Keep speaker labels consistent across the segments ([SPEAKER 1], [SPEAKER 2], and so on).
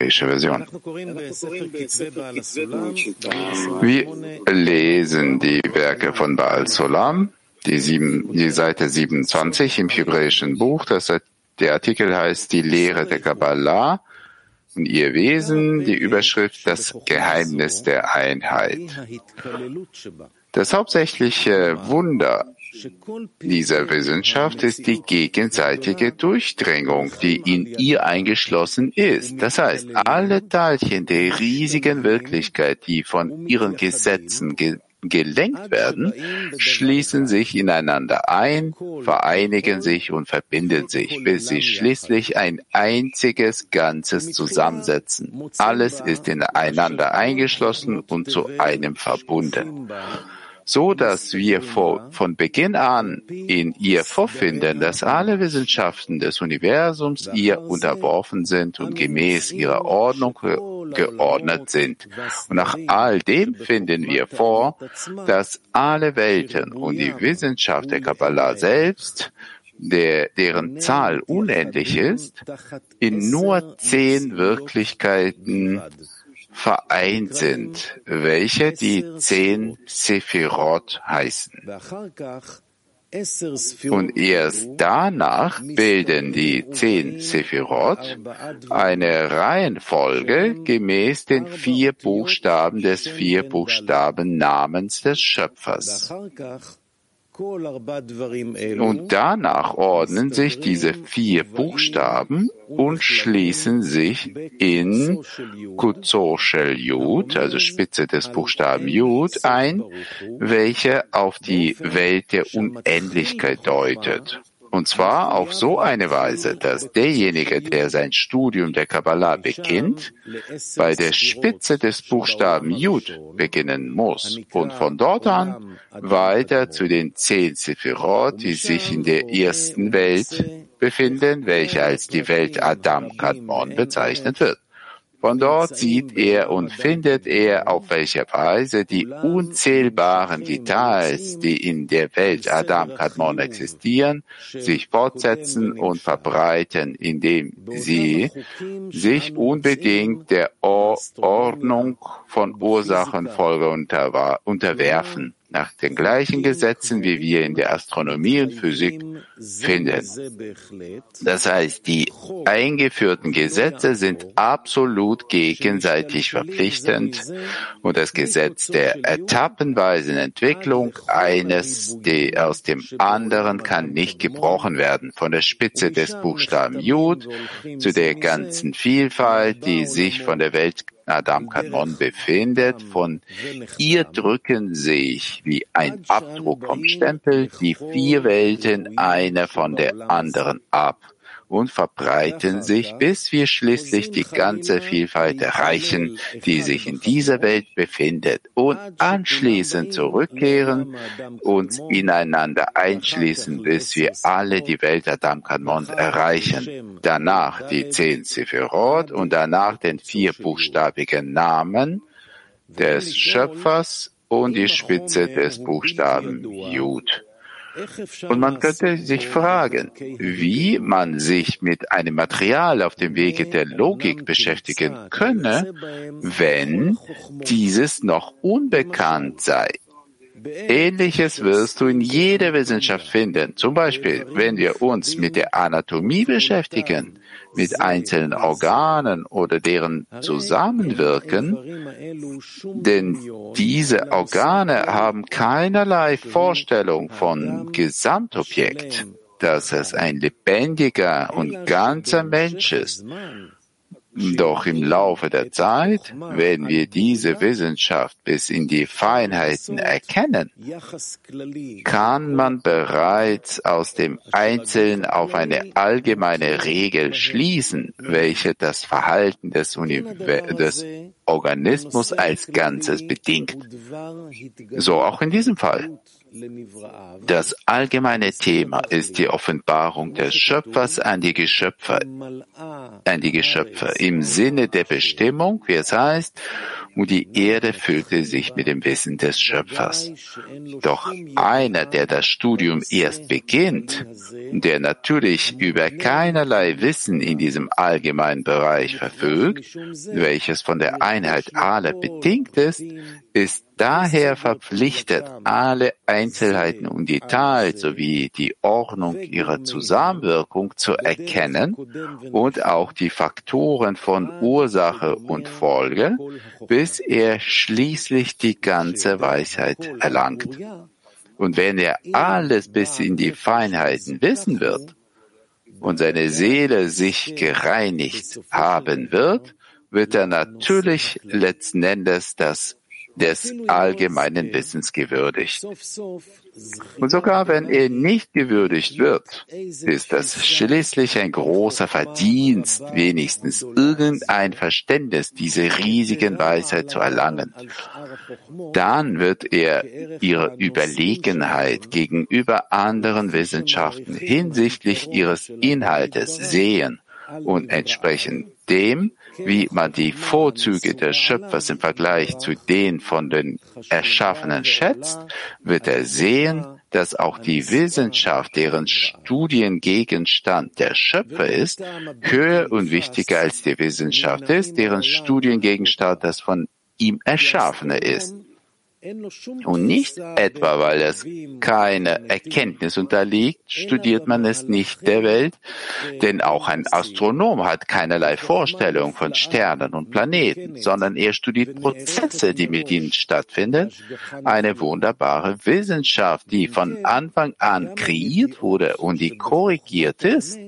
[SPEAKER 1] Version. Wir lesen die Werke von Baal Solam, die, sieben, die Seite 27 im hebräischen Buch. Das, der Artikel heißt Die Lehre der Kabbalah und ihr Wesen, die Überschrift Das Geheimnis der Einheit. Das hauptsächliche Wunder dieser Wissenschaft ist die gegenseitige Durchdringung, die in ihr eingeschlossen ist. Das heißt, alle Teilchen der riesigen Wirklichkeit, die von ihren Gesetzen ge gelenkt werden, schließen sich ineinander ein, vereinigen sich und verbinden sich, bis sie schließlich ein einziges Ganzes zusammensetzen. Alles ist ineinander eingeschlossen und zu einem verbunden so dass wir von Beginn an in ihr vorfinden, dass alle Wissenschaften des Universums ihr unterworfen sind und gemäß ihrer Ordnung geordnet sind. Und nach all dem finden wir vor, dass alle Welten und die Wissenschaft der Kabbalah selbst der, deren Zahl unendlich ist, in nur zehn Wirklichkeiten vereint sind, welche die zehn Sephirot heißen. Und erst danach bilden die zehn Sephirot eine Reihenfolge gemäß den vier Buchstaben des vier Buchstaben Namens des Schöpfers. Und danach ordnen sich diese vier Buchstaben und schließen sich in Kuzoshel Yud, also Spitze des Buchstaben Yud, ein, welche auf die Welt der Unendlichkeit deutet. Und zwar auf so eine Weise, dass derjenige, der sein Studium der Kabbalah beginnt, bei der Spitze des Buchstaben Yud beginnen muss und von dort an weiter zu den zehn Sephirot, die sich in der ersten Welt befinden, welche als die Welt Adam Kadmon bezeichnet wird. Von dort sieht er und findet er, auf welche Weise die unzählbaren Details, die in der Welt Adam Kadmon existieren, sich fortsetzen und verbreiten, indem sie sich unbedingt der Ordnung von Ursachenfolge unterwerfen nach den gleichen Gesetzen, wie wir in der Astronomie und Physik finden. Das heißt, die eingeführten Gesetze sind absolut gegenseitig verpflichtend und das Gesetz der etappenweisen Entwicklung eines aus dem anderen kann nicht gebrochen werden. Von der Spitze des Buchstaben Jud zu der ganzen Vielfalt, die sich von der Welt Adam Kadmon befindet. Von ihr drücken sich wie ein Abdruck vom Stempel die vier Welten eine von der anderen ab und verbreiten sich, bis wir schließlich die ganze Vielfalt erreichen, die sich in dieser Welt befindet und anschließend zurückkehren, uns ineinander einschließen, bis wir alle die Welt Adam Kadmon erreichen. Danach die zehn Sephirot und danach den vier buchstabigen Namen des Schöpfers und die Spitze des Buchstaben Jud. Und man könnte sich fragen, wie man sich mit einem Material auf dem Wege der Logik beschäftigen könne, wenn dieses noch unbekannt sei. Ähnliches wirst du in jeder Wissenschaft finden. Zum Beispiel, wenn wir uns mit der Anatomie beschäftigen, mit einzelnen Organen oder deren Zusammenwirken, denn diese Organe haben keinerlei Vorstellung von Gesamtobjekt, dass es ein lebendiger und ganzer Mensch ist doch im Laufe der Zeit werden wir diese Wissenschaft bis in die Feinheiten erkennen, kann man bereits aus dem Einzelnen auf eine allgemeine Regel schließen, welche das Verhalten des, des Organismus als Ganzes bedingt. So auch in diesem Fall. Das allgemeine Thema ist die Offenbarung des Schöpfers an die Geschöpfe, an die Geschöpfe im Sinne der Bestimmung, wie es heißt, und die Erde füllte sich mit dem Wissen des Schöpfers. Doch einer, der das Studium erst beginnt, der natürlich über keinerlei Wissen in diesem allgemeinen Bereich verfügt, welches von der Einheit aller bedingt ist, ist daher verpflichtet, alle Einzelheiten und Details sowie die Ordnung ihrer Zusammenwirkung zu erkennen und auch die Faktoren von Ursache und Folge, bis er schließlich die ganze Weisheit erlangt. Und wenn er alles bis in die Feinheiten wissen wird und seine Seele sich gereinigt haben wird, wird er natürlich letzten Endes das des allgemeinen Wissens gewürdigt. Und sogar wenn er nicht gewürdigt wird, ist das schließlich ein großer Verdienst, wenigstens irgendein Verständnis dieser riesigen Weisheit zu erlangen. Dann wird er ihre Überlegenheit gegenüber anderen Wissenschaften hinsichtlich ihres Inhaltes sehen und entsprechend dem, wie man die Vorzüge des Schöpfers im Vergleich zu denen von den Erschaffenen schätzt, wird er sehen, dass auch die Wissenschaft, deren Studiengegenstand der Schöpfer ist, höher und wichtiger als die Wissenschaft ist, deren Studiengegenstand das von ihm Erschaffene ist. Und nicht etwa, weil es keine Erkenntnis unterliegt, studiert man es nicht der Welt, denn auch ein Astronom hat keinerlei Vorstellung von Sternen und Planeten, sondern er studiert Prozesse, die mit ihnen stattfinden. Eine wunderbare Wissenschaft, die von Anfang an kreiert wurde und die korrigiert ist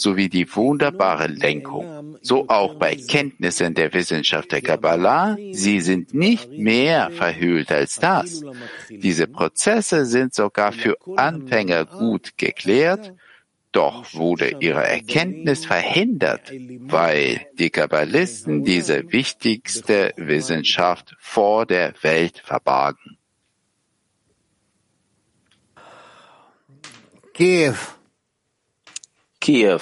[SPEAKER 1] sowie die wunderbare Lenkung. So auch bei Kenntnissen der Wissenschaft der Kabbalah. Sie sind nicht mehr verhüllt als das. Diese Prozesse sind sogar für Anfänger gut geklärt, doch wurde ihre Erkenntnis verhindert, weil die Kabbalisten diese wichtigste Wissenschaft vor der Welt verbargen.
[SPEAKER 2] Kiew.
[SPEAKER 3] Kiew.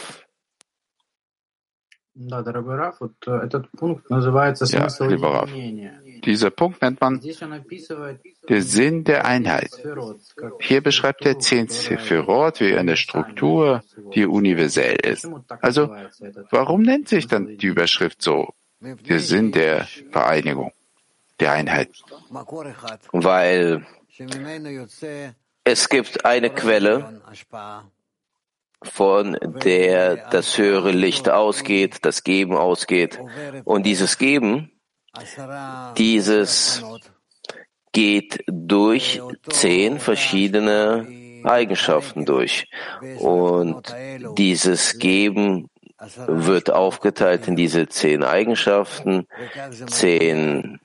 [SPEAKER 1] Ja, lieber
[SPEAKER 4] Raff,
[SPEAKER 1] dieser Punkt nennt man der Sinn der Einheit. Hier beschreibt er zehn Sephirot wie eine Struktur, die universell ist. Also, warum nennt sich dann die Überschrift so? Der Sinn der Vereinigung, der Einheit.
[SPEAKER 3] Weil es gibt eine Quelle, von der das höhere Licht ausgeht, das Geben ausgeht. Und dieses Geben, dieses geht durch zehn verschiedene Eigenschaften durch. Und dieses Geben wird aufgeteilt in diese zehn Eigenschaften, zehn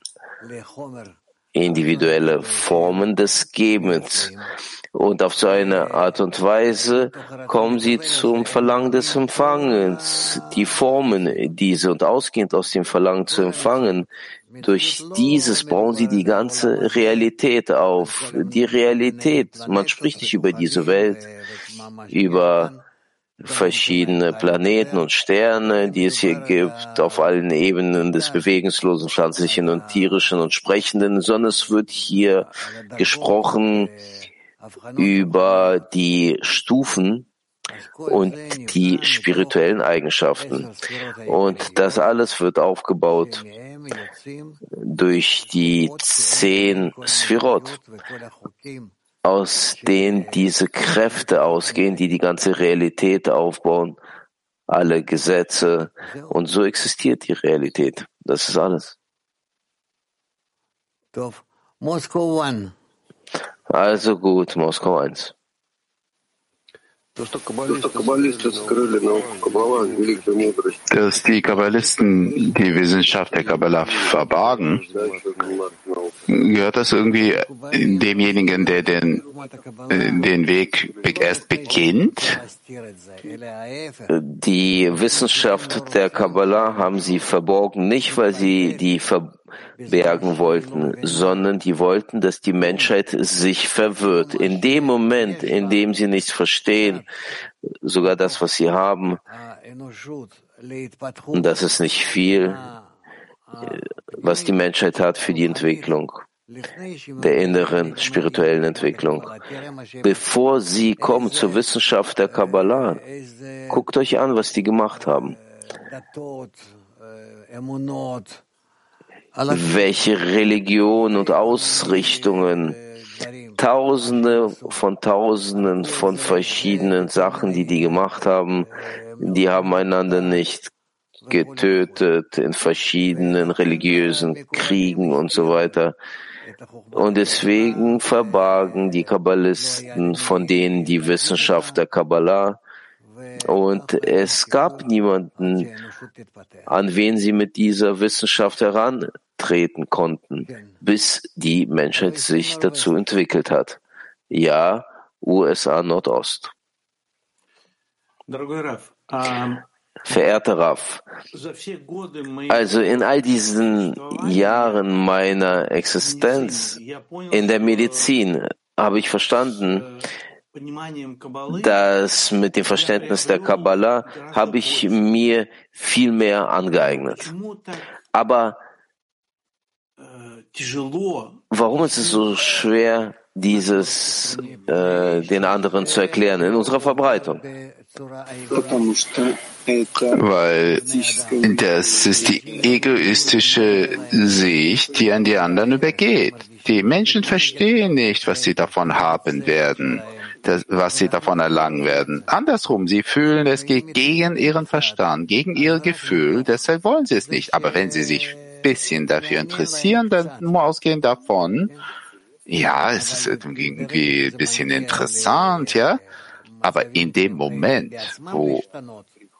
[SPEAKER 3] individuelle Formen des Gebens. Und auf so eine Art und Weise kommen sie zum Verlangen des Empfangens. Die Formen diese und ausgehend aus dem Verlangen zu empfangen, durch dieses bauen sie die ganze Realität auf. Die Realität, man spricht nicht über diese Welt, über verschiedene Planeten und Sterne, die es hier gibt, auf allen Ebenen des bewegungslosen, pflanzlichen und tierischen und sprechenden, sondern es wird hier gesprochen über die Stufen und die spirituellen Eigenschaften. Und das alles wird aufgebaut durch die zehn Sphirot, aus denen diese Kräfte ausgehen, die die ganze Realität aufbauen, alle Gesetze. Und so existiert die Realität. Das ist alles. Also gut, Moskau 1.
[SPEAKER 1] Dass die Kabbalisten die Wissenschaft der Kabbalah verbargen, gehört das irgendwie demjenigen, der den, äh, den Weg erst beginnt?
[SPEAKER 3] Die Wissenschaft der Kabbalah haben sie verborgen, nicht weil sie die Ver bergen wollten, sondern die wollten, dass die Menschheit sich verwirrt. In dem Moment, in dem sie nichts verstehen, sogar das, was sie haben, und das ist nicht viel, äh, was die Menschheit hat für die Entwicklung der inneren spirituellen Entwicklung. Bevor sie kommen zur Wissenschaft der Kabbalah, guckt euch an, was die gemacht haben. Welche Religion und Ausrichtungen, Tausende von Tausenden von verschiedenen Sachen, die die gemacht haben, die haben einander nicht getötet in verschiedenen religiösen Kriegen und so weiter. Und deswegen verbargen die Kabbalisten von denen die Wissenschaft der Kabbalah. Und es gab niemanden, an wen sie mit dieser Wissenschaft herantreten konnten, bis die Menschheit sich dazu entwickelt hat. Ja, USA Nordost. Verehrter Raff, also in all diesen Jahren meiner Existenz in der Medizin habe ich verstanden, dass mit dem Verständnis der Kabbalah habe ich mir viel mehr angeeignet. Aber warum ist es so schwer, dieses äh, den anderen zu erklären in unserer Verbreitung?
[SPEAKER 1] Weil das ist die egoistische Sicht, die an die anderen übergeht. Die Menschen verstehen nicht, was sie davon haben werden, das, was sie davon erlangen werden. Andersrum, sie fühlen, es geht gegen ihren Verstand, gegen ihr Gefühl, deshalb wollen sie es nicht. Aber wenn sie sich ein bisschen dafür interessieren, dann nur ausgehend davon, ja, es ist irgendwie ein bisschen interessant, ja. Aber in dem Moment, wo,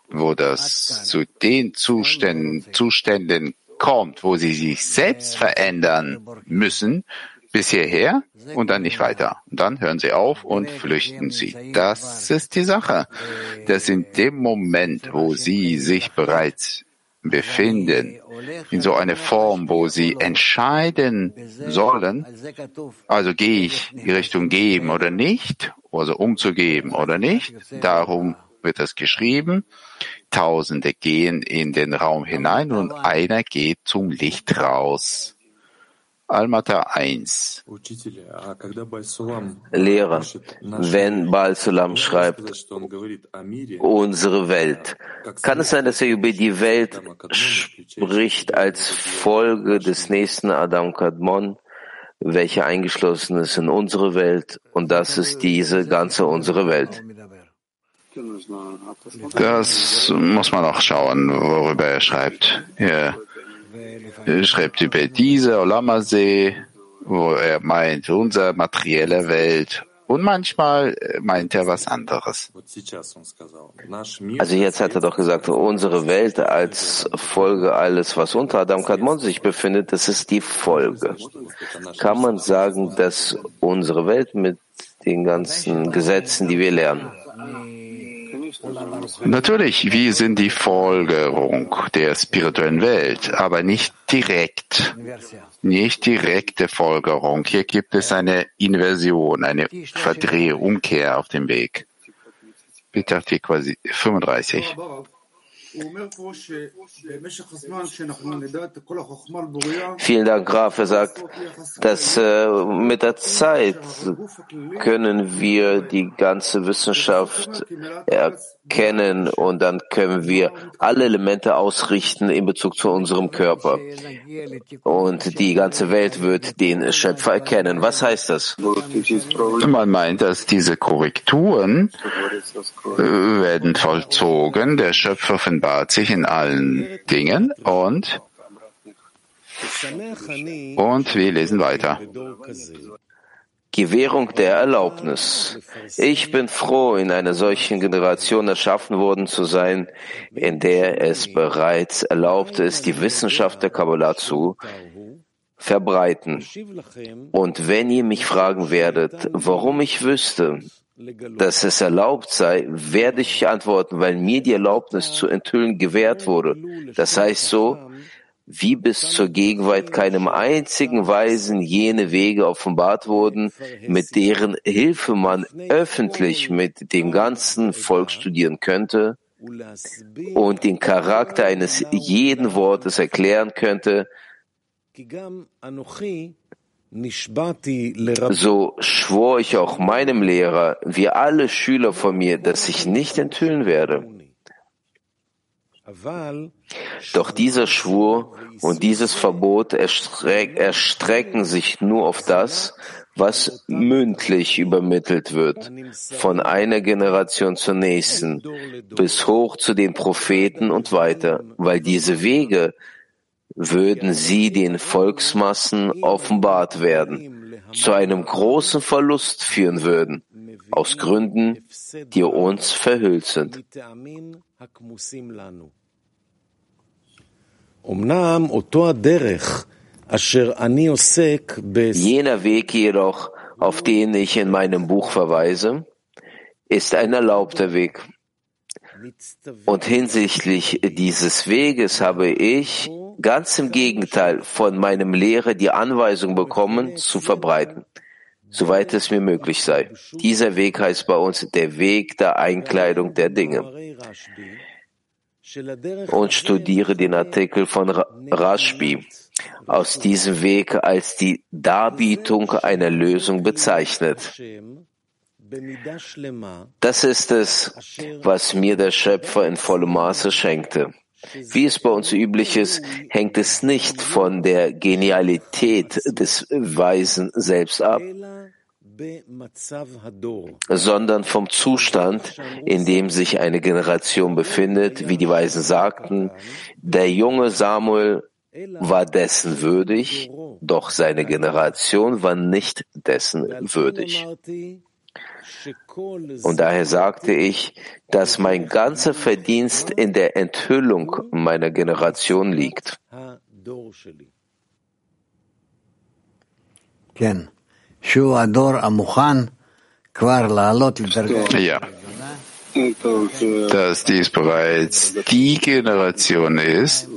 [SPEAKER 1] wo das zu den Zuständen, Zuständen kommt, wo sie sich selbst verändern müssen, bis hierher und dann nicht weiter. Und dann hören sie auf und flüchten sie. Das ist die Sache. Dass in dem Moment, wo sie sich bereits befinden, in so einer Form, wo sie entscheiden sollen, also gehe ich die Richtung geben oder nicht, also umzugeben oder nicht, darum wird es geschrieben, Tausende gehen in den Raum hinein und einer geht zum Licht raus. Almata 1.
[SPEAKER 3] Lehrer, wenn Baal Sulam schreibt, unsere Welt, kann es sein, dass er über die Welt spricht als Folge des nächsten Adam Kadmon, welcher eingeschlossen ist in unsere Welt, und das ist diese ganze unsere Welt?
[SPEAKER 1] Das muss man auch schauen, worüber er schreibt. Er schreibt über diese Olamasee, wo er meint, unsere materielle Welt. Und manchmal meint er was anderes.
[SPEAKER 3] Also jetzt hat er doch gesagt, unsere Welt als Folge alles, was unter Adam Kadmon sich befindet, das ist die Folge. Kann man sagen, dass unsere Welt mit den ganzen Gesetzen, die wir lernen,
[SPEAKER 1] Natürlich, wir sind die Folgerung der spirituellen Welt, aber nicht direkt. Nicht direkte Folgerung. Hier gibt es eine Inversion, eine Verdrehung, Umkehr auf dem Weg. Bitte Artikel quasi 35.
[SPEAKER 3] Vielen Dank, Graf. Er sagt, dass äh, mit der Zeit können wir die ganze Wissenschaft erkennen und dann können wir alle Elemente ausrichten in Bezug zu unserem Körper. Und die ganze Welt wird den Schöpfer erkennen. Was heißt das?
[SPEAKER 1] Man meint, dass diese Korrekturen äh, werden vollzogen. Der Schöpfer offenbart sich in allen Dingen und und wir lesen weiter.
[SPEAKER 3] Gewährung der Erlaubnis. Ich bin froh, in einer solchen Generation erschaffen worden zu sein, in der es bereits erlaubt ist, die Wissenschaft der Kabbalah zu verbreiten. Und wenn ihr mich fragen werdet, warum ich wüsste, dass es erlaubt sei, werde ich antworten, weil mir die Erlaubnis zu enthüllen gewährt wurde. Das heißt so, wie bis zur Gegenwart keinem einzigen Weisen jene Wege offenbart wurden, mit deren Hilfe man öffentlich mit dem ganzen Volk studieren könnte und den Charakter eines jeden Wortes erklären könnte, So schwor ich auch meinem Lehrer, wie alle Schüler von mir, dass ich nicht enthüllen werde. Doch dieser Schwur und dieses Verbot erstreck, erstrecken sich nur auf das, was mündlich übermittelt wird, von einer Generation zur nächsten, bis hoch zu den Propheten und weiter, weil diese Wege würden sie den Volksmassen offenbart werden, zu einem großen Verlust führen würden, aus Gründen, die uns verhüllt sind. Jener Weg jedoch, auf den ich in meinem Buch verweise, ist ein erlaubter Weg. Und hinsichtlich dieses Weges habe ich ganz im Gegenteil von meinem Lehrer die Anweisung bekommen, zu verbreiten, soweit es mir möglich sei. Dieser Weg heißt bei uns der Weg der Einkleidung der Dinge. Und studiere den Artikel von Rashbi aus diesem Weg als die Darbietung einer Lösung bezeichnet. Das ist es, was mir der Schöpfer in vollem Maße schenkte. Wie es bei uns üblich ist, hängt es nicht von der Genialität des Weisen selbst ab, sondern vom Zustand, in dem sich eine Generation befindet, wie die Weisen sagten, der junge Samuel war dessen würdig, doch seine Generation war nicht dessen würdig. Und daher sagte ich, dass mein ganzer Verdienst in der Enthüllung meiner Generation liegt.
[SPEAKER 1] Ja, dass dies bereits die Generation ist,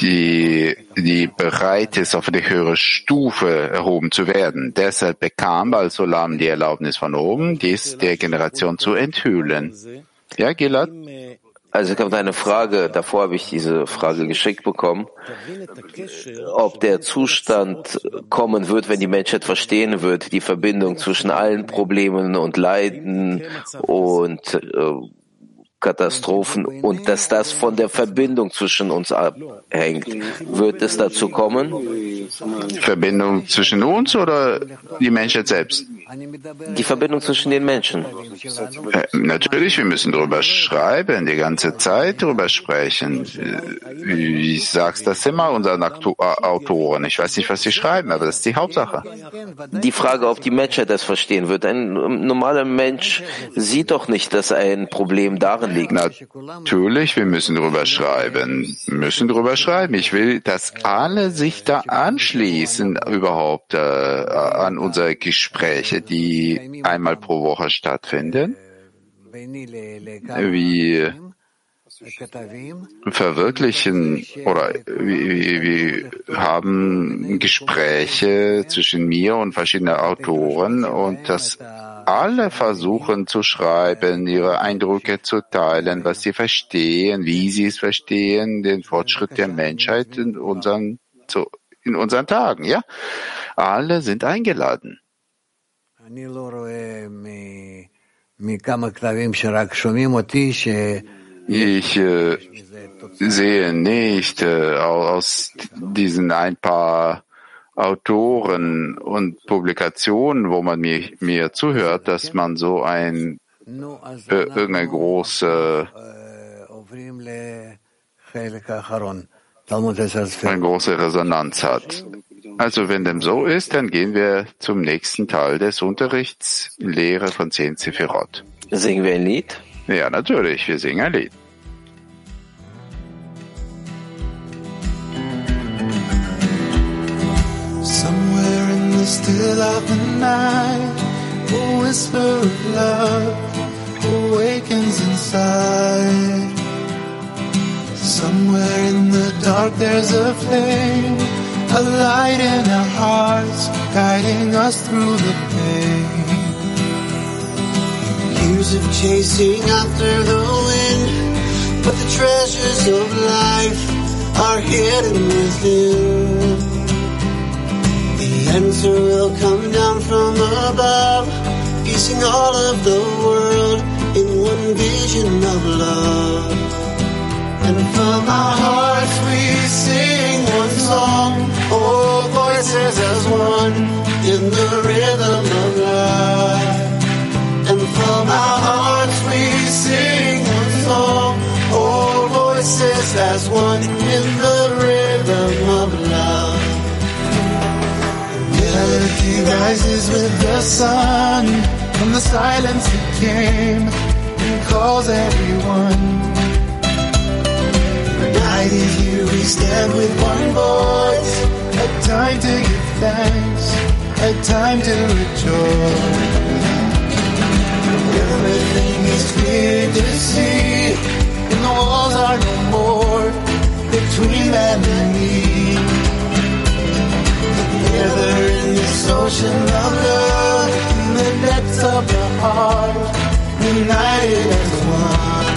[SPEAKER 1] die, die bereit ist, auf eine höhere Stufe erhoben zu werden. Deshalb bekam Al-Solam die Erlaubnis von oben, dies der Generation zu enthüllen. Ja, Gilad?
[SPEAKER 3] Also kommt eine Frage, davor habe ich diese Frage geschickt bekommen, ob der Zustand kommen wird, wenn die Menschheit verstehen wird, die Verbindung zwischen allen Problemen und Leiden und äh, Katastrophen und dass das von der Verbindung zwischen uns abhängt. Wird es dazu kommen?
[SPEAKER 1] Verbindung zwischen uns oder die Menschheit selbst?
[SPEAKER 3] Die Verbindung zwischen den Menschen.
[SPEAKER 1] Äh, natürlich, wir müssen darüber schreiben, die ganze Zeit darüber sprechen. Äh, ich sag's das immer unseren Aktu Autoren. Ich weiß nicht, was sie schreiben, aber das ist die Hauptsache.
[SPEAKER 3] Die Frage, ob die Menschheit das verstehen wird. Ein normaler Mensch sieht doch nicht, dass ein Problem darin liegt.
[SPEAKER 1] Natürlich, wir müssen darüber schreiben. Müssen darüber schreiben. Ich will, dass alle sich da anschließen überhaupt äh, an unsere Gespräche, die einmal pro Woche stattfinden. Wie verwirklichen oder wir, wir haben Gespräche zwischen mir und verschiedenen Autoren und dass alle versuchen zu schreiben, ihre Eindrücke zu teilen, was sie verstehen, wie sie es verstehen, den Fortschritt der Menschheit in unseren, in unseren Tagen, ja. Alle sind eingeladen. Ich äh, sehe nicht äh, aus diesen ein paar Autoren und Publikationen, wo man mir, mir zuhört, dass man so ein äh, irgendeine große eine große Resonanz hat. Also wenn dem so ist, dann gehen wir zum nächsten Teil des Unterrichts, Lehre von zehn Sephirot.
[SPEAKER 3] Singen wir ein Lied?
[SPEAKER 1] Ja, natürlich, wir singen ein Lied.
[SPEAKER 5] Somewhere in the still of the night, a whisper of love awakens inside. Somewhere in the dark there's a flame, a light in our hearts, guiding us through the pain. Years of chasing after the wind, but the treasures of life are hidden within. The answer will come down from above, piecing all of the world in one vision of love. And from our hearts we voices as one in the rhythm of love. And from our hearts we sing one song, all voices as one in the rhythm of love. Melody rises with the sun, from the silence it came and calls everyone. Here, we stand with one voice, time to give thanks, a time to rejoice. Everything is clear to see, and the walls are no more between man and me. Together in this ocean of love, in the depths of the heart, united as one.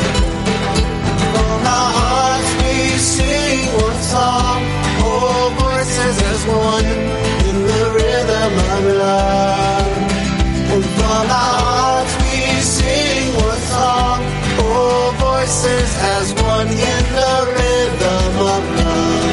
[SPEAKER 5] From our hearts we sing one song, all as one, in the rhythm of love. And from our hearts we sing one song, all voices as one in the rhythm of love.